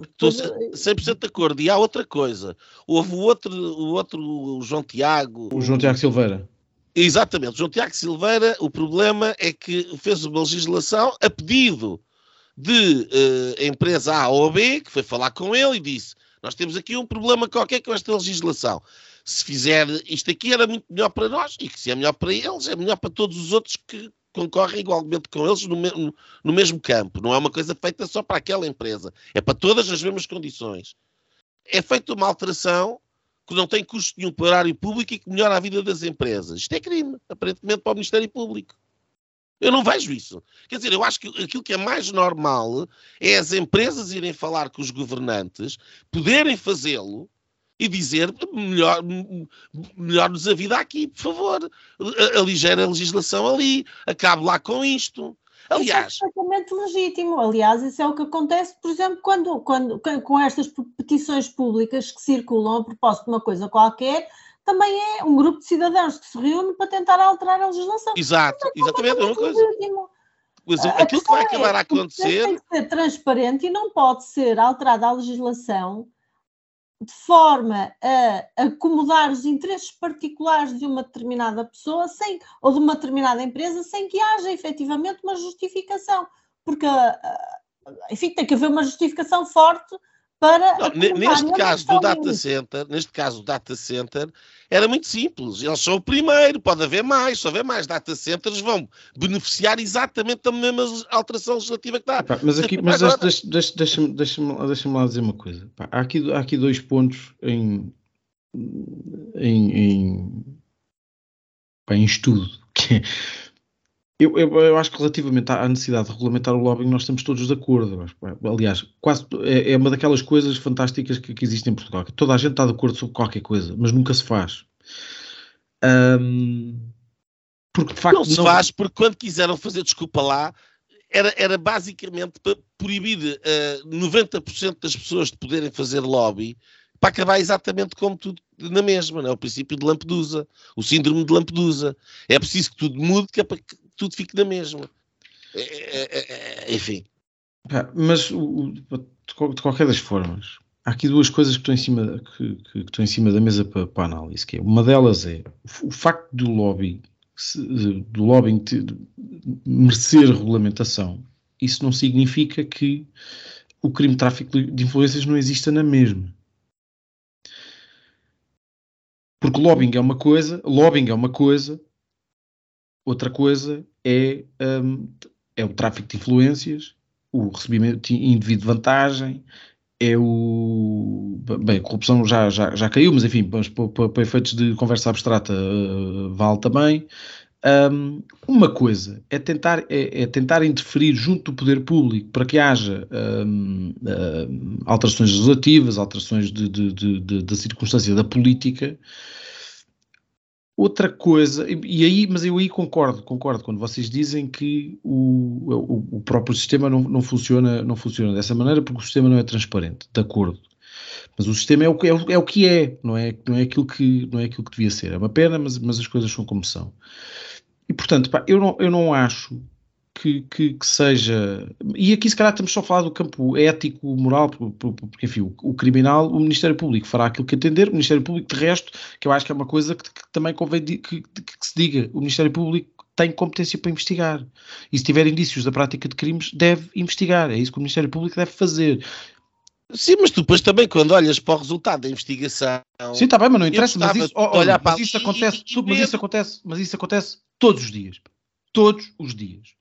Estou 100% de acordo. E há outra coisa. Houve o outro, o outro o João Tiago. O João Tiago Silveira. Exatamente. O João Tiago Silveira, o problema é que fez uma legislação a pedido de uh, empresa A ou B, que foi falar com ele e disse: Nós temos aqui um problema qualquer com esta legislação. Se fizer isto aqui era muito melhor para nós, e que se é melhor para eles, é melhor para todos os outros que concorrem igualmente com eles no, me no mesmo campo. Não é uma coisa feita só para aquela empresa, é para todas as mesmas condições. É feita uma alteração que não tem custo nenhum para o horário público e que melhora a vida das empresas. Isto é crime, aparentemente, para o Ministério Público. Eu não vejo isso. Quer dizer, eu acho que aquilo que é mais normal é as empresas irem falar com os governantes, poderem fazê-lo e dizer melhor, melhor-nos a vida aqui, por favor. Aligera a legislação ali, acabe lá com isto. Aliás. Isso é perfeitamente legítimo. Aliás, isso é o que acontece, por exemplo, quando, quando, com estas petições públicas que circulam a propósito de uma coisa qualquer, também é um grupo de cidadãos que se reúne para tentar alterar a legislação. Exato, é exatamente, é uma coisa. Mas aquilo que vai é acabar é, a acontecer. Tem que ser transparente e não pode ser alterada a legislação de forma a acomodar os interesses particulares de uma determinada pessoa sem, ou de uma determinada empresa sem que haja efetivamente uma justificação. Porque, enfim, tem que haver uma justificação forte para. Não, neste caso do data center, neste caso do data center, era muito simples. Eles são o primeiro, pode haver mais, se houver mais data centers, vão beneficiar exatamente da mesma alteração legislativa que dá. Epá, mas aqui, mas deixa-me deixa, deixa, deixa, deixa lá dizer uma coisa. Epá, há, aqui, há aqui dois pontos em, em, em, em estudo. Que é, eu, eu, eu, acho que relativamente à necessidade de regulamentar o lobbying nós estamos todos de acordo. Aliás, quase é, é uma daquelas coisas fantásticas que, que existem em Portugal. Que toda a gente está de acordo sobre qualquer coisa, mas nunca se faz. Um, porque de facto não se não... faz porque quando quiseram fazer desculpa lá era, era basicamente para proibir uh, 90% das pessoas de poderem fazer lobby para acabar exatamente como tudo na mesma, não é? o princípio de Lampedusa, o síndrome de Lampedusa. É preciso que tudo mude, que é para que tudo fique na mesma. Enfim. Mas de qualquer das formas, há aqui duas coisas que estão em cima, que, que, estão em cima da mesa para, para análise. Que é, uma delas é o facto do lobby do lobbying merecer regulamentação. Isso não significa que o crime de tráfico de influências não exista na mesma. Porque lobbying é uma coisa, lobbying é uma coisa, Outra coisa é, um, é o tráfico de influências, o recebimento indevido de vantagem, é o. Bem, a corrupção já, já, já caiu, mas enfim, mas para, efeitos de conversa abstrata uh, vale também. Um, uma coisa é tentar, é, é, tentar interferir junto do poder público para que haja um, um, alterações legislativas, alterações de, de, de, de, da circunstância da política, Outra coisa, e aí, mas eu aí concordo, concordo quando vocês dizem que o, o, o, próprio sistema não, não, funciona, não funciona dessa maneira porque o sistema não é transparente, de acordo. Mas o sistema é o, é é o que é, não é, não, é aquilo que, não é aquilo que devia ser. É uma pena, mas, mas as coisas são como são. E portanto, pá, eu, não, eu não acho que, que, que, seja. E aqui, se calhar, estamos só a falar do campo ético, moral, porque, enfim, o, o, criminal, o Ministério Público fará aquilo que entender, o Ministério Público, de resto, que eu acho que é uma coisa que, que também convém que, se diga: o Ministério Público tem competência para investigar. E se tiver indícios da prática de crimes, deve investigar. É isso que o Ministério Público deve fazer. Sim, mas tu depois também, quando olhas para o resultado da investigação. Sim, está bem, mas não interessa. Mas isso, oh, de olhar olha, para mas isso acontece, mas isso acontece, mas isso acontece todos os dias. Todos os dias.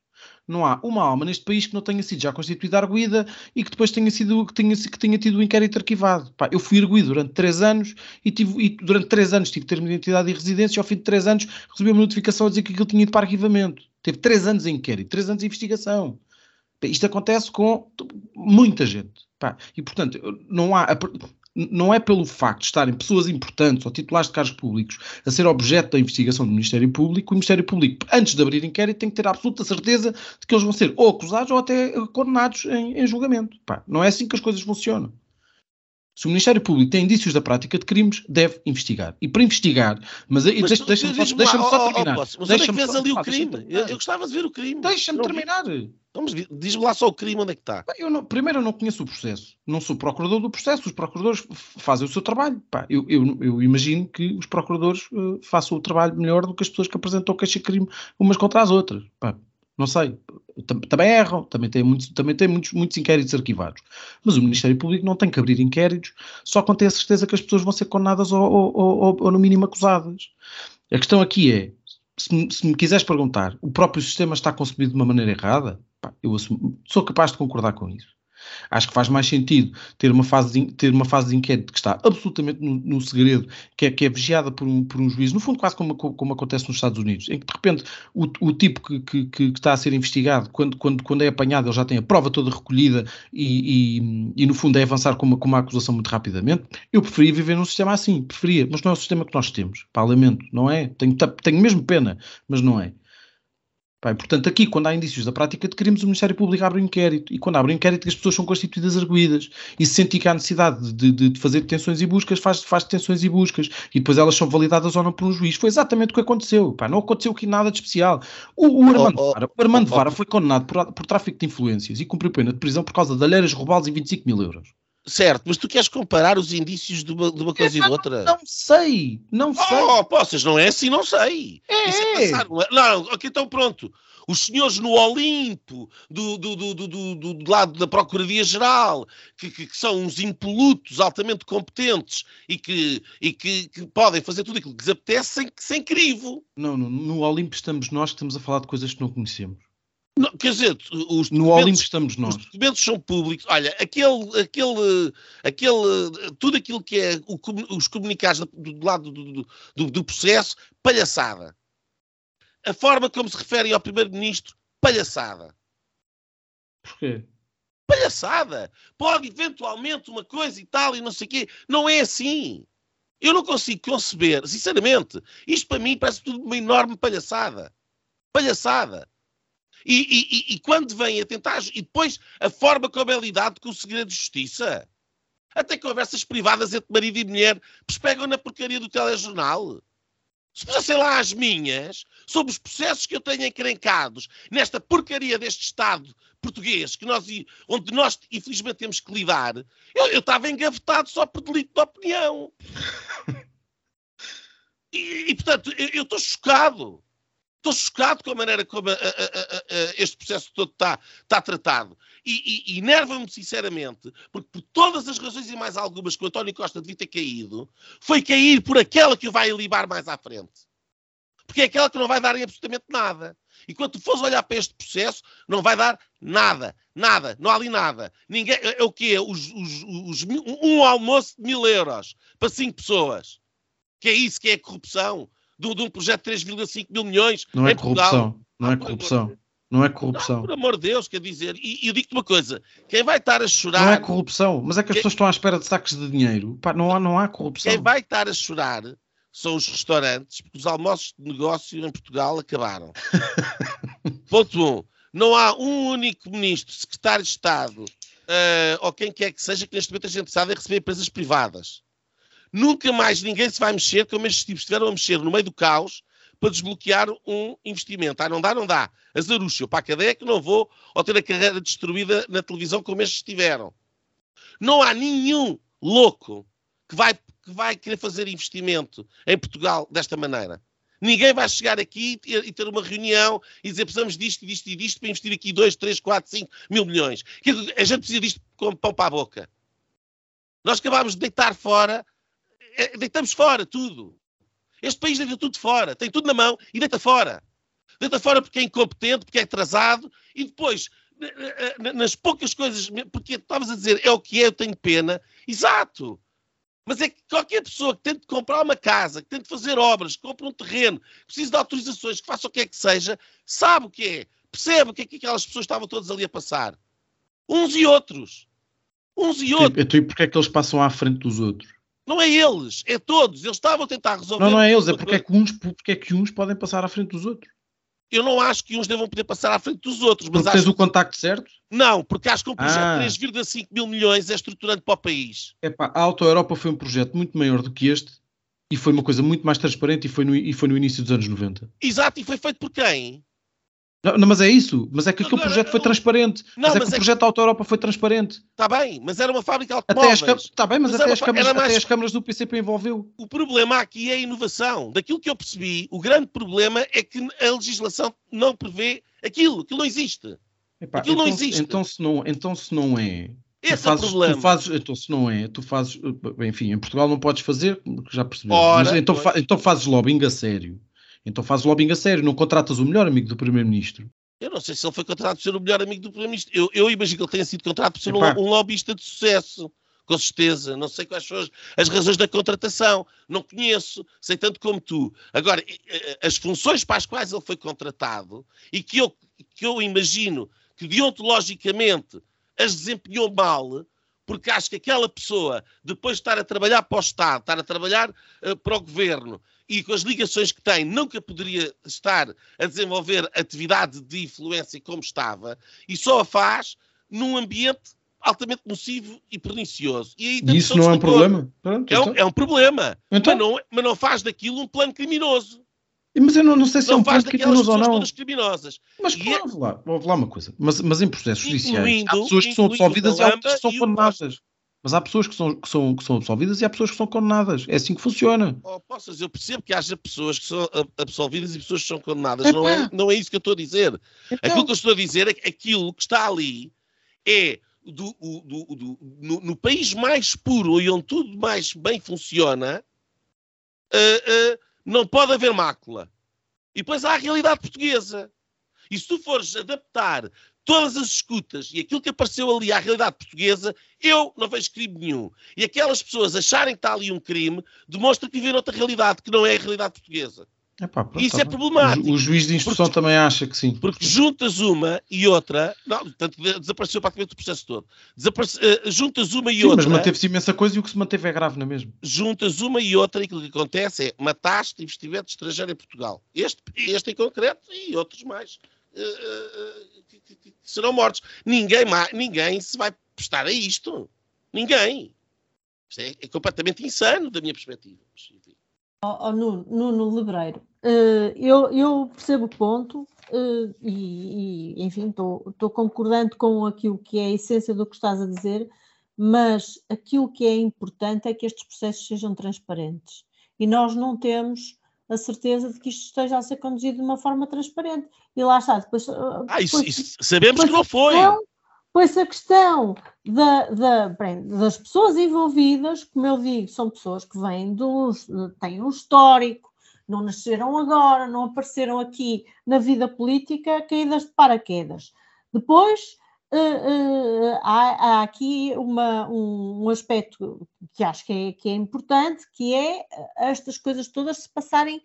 Não há uma alma neste país que não tenha sido já constituída arguída e que depois tenha sido que tenha, que tenha tido o inquérito arquivado. Pá, eu fui arguído durante três anos e, tive, e durante três anos tive termo de identidade e residência e ao fim de três anos recebi uma notificação a dizer que aquilo tinha ido para arquivamento. Teve três anos em inquérito, três anos de investigação. Pá, Isto acontece com muita gente. Pá, e portanto, não há. Não é pelo facto de estarem pessoas importantes ou titulares de cargos públicos a ser objeto da investigação do Ministério Público, o Ministério Público, antes de abrir inquérito, tem que ter a absoluta certeza de que eles vão ser ou acusados ou até eh, condenados em, em julgamento. Pá, não é assim que as coisas funcionam. Se o Ministério Público tem indícios da prática de crimes, deve investigar. E para investigar, mas, Mas deixa- deixa-me só, diz-me deixa-me lá, só ó, ó, terminar. Poço, Mas onde é que vês só- ali o crime? Eu, terminar. eu gostava de ver o crime. Deixa-me Não vi. Vamos Diz-me lá só o crime, onde é que está? Eu não- primeiro, eu não conheço o processo. Não sou procurador do processo. Os procuradores fazem o seu trabalho. Pá, eu, eu- eu imagino que os procuradores eh, façam o trabalho melhor do que as pessoas que apresentam queixa de crime umas contra as outras. Pá, não sei. Tam- Também erram. Também tem, muitos, também tem muitos, muitos inquéritos arquivados. Mas o Ministério Público não tem que abrir inquéritos só quando tem a certeza que as pessoas vão ser condenadas ou, ou- ou- ou- ou no mínimo acusadas. A questão aqui é, se me, se me quiseres perguntar, o próprio sistema está concebido de uma maneira errada? Eu sou capaz de concordar com isso. Acho que faz mais sentido ter uma fase de, ter uma fase de inquérito que está absolutamente no, no segredo, que é, que é vigiada por um, por um juiz, no fundo quase como, como acontece nos Estados Unidos, em que de repente o, o tipo que, que- que- está a ser investigado, quando, quando, quando é apanhado, ele já tem a prova toda recolhida e, e- e, no fundo é avançar com uma, com uma acusação muito rapidamente. Eu preferia viver num sistema assim, preferia, mas não é o sistema que nós temos. Pá, lamento, não é? Tenho, tenho mesmo pena, mas não é. E, portanto, aqui, quando há indícios da prática de crimes, o Ministério Público abre um inquérito. E quando abre um inquérito, as pessoas são constituídas arguídas. E se sentir que há necessidade de, de- de fazer detenções e buscas, faz, faz detenções e buscas. E depois elas são validadas ou não por um juiz. Foi exatamente o que aconteceu. Pá, não aconteceu aqui nada de especial. O, o Armando, Oh, oh, Vara, o Armando oh, oh. Vara foi condenado por, por tráfico de influências e cumpriu pena de prisão por causa de alheiras, roubalos e 25 mil euros. Certo, mas tu queres comparar os indícios de uma, de uma coisa e de outra? Não sei, não sei. Oh, poças, não é assim, não sei. É, Isso é é. passar, não, é? não, ok, então pronto. Os senhores no Olimpo, do, do, do, do, do- do- do lado da Procuradoria-Geral, que, que- que são uns impolutos altamente competentes e, que, e que, que podem fazer tudo aquilo que lhes apetece sem, sem crivo. Não, no, no Olimpo estamos nós que estamos a falar de coisas que não conhecemos. Não, quer dizer, os No documentos- Olimpo estamos nós. Os documentos são públicos. Olha, aquele, aquele, aquele, tudo aquilo que é o os comunicados do, do lado do, do- do- do processo, palhaçada. A forma como se referem ao primeiro-ministro, palhaçada. Porquê? Palhaçada. Pode eventualmente uma coisa e tal e não sei o quê. Não é assim. Eu não consigo conceber, sinceramente. Isto para mim parece tudo uma enorme palhaçada. Palhaçada. E, e- e- quando vem a tentar. E depois a forma como é lidado com o segredo de justiça. Até conversas privadas entre marido e mulher pegam na porcaria do telejornal. Se pusessem lá as minhas sobre os processos que eu tenho encrencados nesta porcaria deste Estado português, que nós, onde nós infelizmente temos que lidar, eu, eu estava engavetado só por delito de opinião. [laughs] E, e, portanto, eu eu estou chocado. Estou chocado com a maneira como a- a- a- este processo todo está, tratado. E, e, e enerva-me sinceramente, porque por todas as razões e mais algumas que o António Costa devia ter caído, foi cair por aquela que o vai libar mais à frente. Porque é aquela que não vai dar em absolutamente nada. E quando fores olhar para este processo, não vai dar nada. Nada. Não há ali nada. Ninguém, é é o quê? Os, os- os um almoço de mil euros para cinco pessoas. Que é isso que é corrupção? De, de um projeto de 3,5 mil milhões Não é corrupção. Não é Ah, corrupção. Não é Não, corrupção. por amor de Deus, quer dizer. E, e eu digo-te uma coisa: quem vai estar a Não é chorar, corrupção. Mas é que as Que- pessoas estão à espera de sacos de dinheiro. Pá, não, há, não há corrupção. quem vai estar a chorar são os restaurantes, porque os almoços de negócio em Portugal acabaram. [laughs] Ponto 1. Um, não há um único ministro, secretário de Estado, eh, ou quem quer que seja, que neste momento a gente sabe a receber empresas privadas. Nunca mais ninguém se vai mexer, como estes tipos estiveram a mexer no meio do caos para desbloquear um investimento. Ah, não dá, não dá. Azarucho, eu para a cadeia que não vou, ou ter a carreira destruída na televisão como estes tiveram. Não há nenhum louco que vai, que vai querer fazer investimento em Portugal desta maneira. Ninguém vai chegar aqui e ter- uma reunião e dizer precisamos disto, disto e disto para investir aqui 2, 3, 4, 5 mil milhões. A gente precisa disto como pão para a boca. Nós acabámos de deitar fora, deitamos fora tudo. Este país deita tudo fora, tem tudo na mão e deita fora. Deita fora porque é incompetente, porque é atrasado e depois, nas poucas coisas, porque estavas a dizer é o que é, eu tenho pena. Exato. Mas é que qualquer pessoa que tente comprar uma casa, que tente fazer obras, que compre um terreno, que precise de autorizações, que faça o que é que seja, sabe o que é, percebe o que é que aquelas pessoas estavam todas ali a passar. Uns e outros. Uns e outros. Então, e porquê é que eles passam à frente dos outros? Não é eles, é todos. Eles estavam a tentar resolver. Não, não é eles, é porque é, que uns, porque é que uns podem passar à frente dos outros. Eu não acho que uns devam poder passar à frente dos outros. Mas porque acho... tens o contacto certo? Não, porque acho que um projeto ah. de 3,5 mil milhões é estruturante para o país. Epá, a Auto Europa foi um projeto muito maior do que este e foi uma coisa muito mais transparente e foi no, e foi no início dos anos 90. Exato, e foi feito por quem? Não, não, mas é isso. Mas é que aquele projeto foi transparente. Não, mas é que o projeto da Auto Europa foi transparente. Está bem, mas era uma fábrica de automóveis. Está bem, mas, mas até, as câmaras, mais... até as câmaras do PCP envolveu. O problema aqui é a inovação. Daquilo que eu percebi, o grande problema é que a legislação não prevê aquilo. Aquilo não existe. Epá, aquilo então, não existe. Então se não, então, se não é... Esse fazes, é o problema. Tu fazes, então, se não é, tu fazes... Enfim, em Portugal não podes fazer, já percebi. Mas então, fa, então fazes lobbying a sério. Então fazes lobbying a sério. Não contratas o melhor amigo do Primeiro-Ministro eu não sei se ele foi contratado por ser o melhor amigo do Primeiro-Ministro. Eu, eu, imagino que ele tenha sido contratado por ser um, um, lobbyista de sucesso. Com certeza. Não sei quais são as, razões da contratação. Não conheço. Sei tanto como tu. Agora, as funções para as quais ele foi contratado e que eu, que eu imagino que deontologicamente as desempenhou mal, porque acho que aquela pessoa, depois de estar a trabalhar para o Estado, estar a trabalhar uh, para o governo e com as ligações que tem, nunca poderia estar a desenvolver atividade de influência como estava, e só a faz num ambiente altamente nocivo e pernicioso. E aí, isso não é um problema? Pronto, é, um, então. é, um, problema. Então? Mas, não, mas não faz daquilo um plano criminoso. Mas eu não, não sei se não é um plano criminoso ou não. Todas criminosas. Mas claro, é... vou, lá, vou lá uma coisa. Mas, mas em processos judiciais há pessoas que são absolvidas e há outras que são condenadas. Mas há pessoas que são, que, são, que são absolvidas e há pessoas que são condenadas. É assim que funciona. Oh, poças, eu percebo que haja pessoas que são absolvidas e pessoas que são condenadas. Não é, não é isso que eu estou a dizer. Então... Aquilo que eu estou a dizer é que aquilo que está ali é do, do, do, no, no, país mais puro e onde tudo mais bem funciona, uh, uh, não pode haver mácula. E depois há a realidade portuguesa. E se tu fores adaptar todas as escutas e aquilo que apareceu ali à realidade portuguesa, eu não vejo crime nenhum. E aquelas pessoas acharem que está ali um crime, demonstra que vivem outra realidade, que não é a realidade portuguesa. Epá, pronto, Isso tá é problemático. O, juiz de instrução porque, também acha que sim. Porque juntas uma e outra, não, portanto, desapareceu praticamente o processo todo. Desaparece, uh, juntas uma e sim, outra. Mas manteve-se imensa coisa e o que se manteve é grave, não é mesmo? Juntas uma e outra e aquilo que acontece é mataste investimento estrangeiro em Portugal. Este, este em concreto e outros mais. Uh, que, que, serão mortos. Ninguém, ninguém se vai prestar a isto. Ninguém. Isto é, é completamente insano da minha perspectiva. Oh, oh, Nuno, Nuno Lebreiro, uh, eu, eu, percebo o ponto uh, e, e, enfim, estou concordando com aquilo que é a essência do que estás a dizer, mas aquilo que é importante é que estes processos sejam transparentes e nós não temos a certeza de que isto esteja a ser conduzido de uma forma transparente. E lá está, depois. Uh, ah, isso, depois, isso sabemos depois que não foi. Questão, pois a questão da, da, bem, das pessoas envolvidas, como eu digo, são pessoas que vêm dos. têm um histórico, não nasceram agora, não apareceram aqui na vida política caídas de paraquedas. Depois. Uh, há, há, aqui uma, um, um, aspecto que acho que é, que é importante, que é estas coisas todas se passarem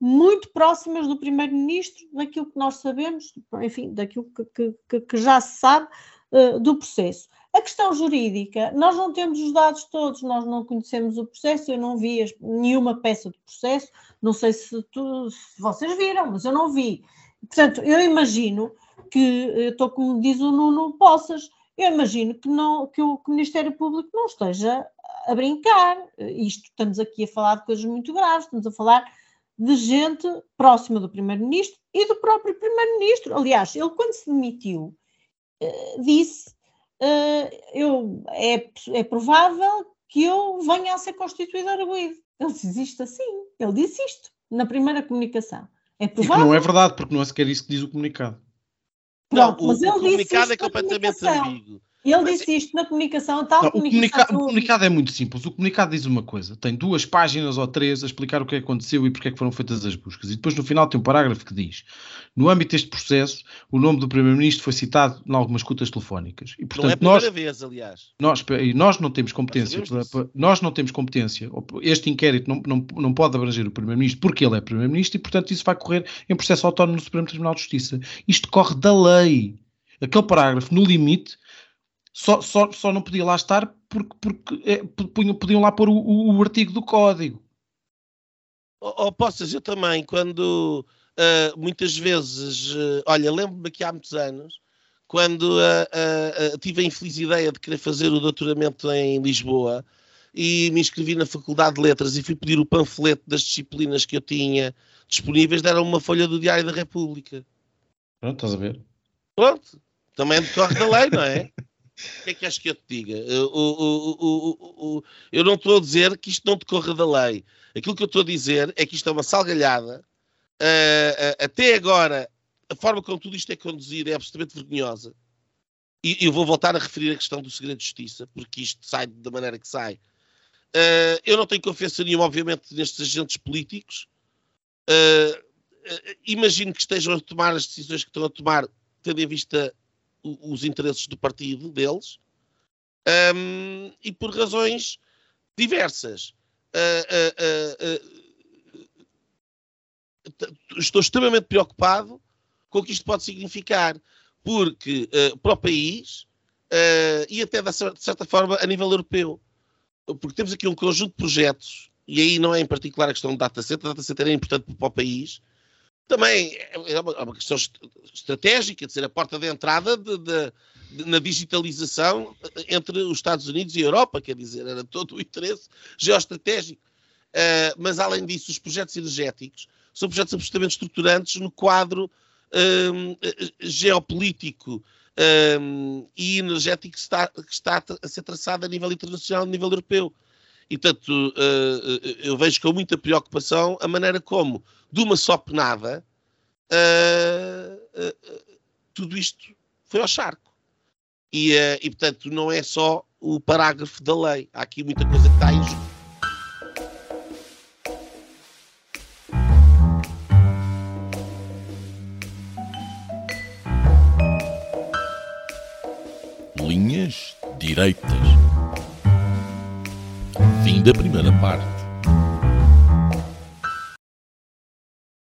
muito próximas do primeiro-ministro, daquilo que nós sabemos, enfim, daquilo que, que, que já se sabe uh, do processo. A questão jurídica, nós não temos os dados todos, nós não conhecemos o processo, eu não vi as, nenhuma peça de processo, não sei se, tu, se, vocês viram, mas eu não vi. Portanto, eu imagino que, estou como diz o Nuno Poças, eu imagino que, não, que, o, que o Ministério Público não esteja a brincar. Isto, estamos aqui a falar de coisas muito graves, estamos a falar de gente próxima do Primeiro-Ministro e do próprio Primeiro-Ministro. Aliás, ele, quando se demitiu, eh, disse: eu, é, é provável que eu venha a ser constituído arguído. Ele diz isto assim, ele disse isto na primeira comunicação. É provável. E não é verdade, porque não é sequer isso que diz o comunicado. Pronto, não, o, mas o comunicado é completamente ambíguo. Ele disse isto na comunicação, tal Não, o, comunicação. comunica- o comunicado é muito simples. O comunicado diz uma coisa: tem duas páginas ou três a explicar o que é aconteceu e porque é que foram feitas as buscas. E depois no final tem um parágrafo que diz: no âmbito deste processo, o nome do Primeiro-Ministro foi citado em algumas escutas telefónicas. E Não é a portanto, primeira nós, vez, aliás. nós, e nós não temos competência, Nós nós não temos competência. Este inquérito não, não, não pode abranger o Primeiro-Ministro porque ele é Primeiro-Ministro e, portanto, isso vai correr em processo autónomo no Supremo Tribunal de Justiça. Isto corre da lei. Aquele parágrafo, no limite, só, só, só não podia lá estar porque, porque é, podiam lá pôr o, o- o artigo do código. Ou, ou possas, eu também, quando ah, muitas vezes, ah, olha, lembro-me aqui há muitos anos, quando ah, tive a infeliz ideia de querer fazer o doutoramento em Lisboa e me inscrevi na Faculdade de Letras e fui pedir o panfleto das disciplinas que eu tinha disponíveis, deram uma folha do Diário da República. Pronto, estás a ver? Pronto, também decorre da lei, não é? [laughs] O que é que acho que eu te diga? Eu, o- o- eu não estou a dizer que isto não decorra da lei. Aquilo que eu estou a dizer é que isto é uma salgalhada. Ah, ah, até agora, a forma como tudo isto é conduzido é absolutamente vergonhosa. E eu vou voltar a referir a questão do segredo de justiça, porque isto sai da maneira que sai. Ah, eu não tenho confiança nenhuma, obviamente, nestes agentes políticos. Ah, ah, imagino que estejam a tomar as decisões que estão a tomar, tendo em vista os interesses do partido deles, Ahm, e por razões diversas. Ah, ah, t- estou extremamente preocupado com o que isto pode significar, porque ah, para o país ah, e até de certa forma a nível europeu, porque temos aqui um conjunto de projetos, e aí não é em particular a questão do data center, o data center é importante para o país, também é uma, é questão est- estratégica, de ser a porta de entrada de- de- de- na digitalização entre os Estados Unidos e a Europa, quer dizer, era todo o interesse geoestratégico. Uh, mas, além disso, os projetos energéticos são projetos absolutamente estruturantes no quadro um, eh, geopolítico um, e energético que está, que está a ser traçado a nível internacional, a nível europeu. E, portanto, uh, eu vejo com muita preocupação a maneira como, de uma só penada, uh, uh, tudo isto foi ao charco. E, e, portanto, não é só o parágrafo da lei. Há aqui muita coisa que está em jogo. Linhas direitas. Fim da primeira parte.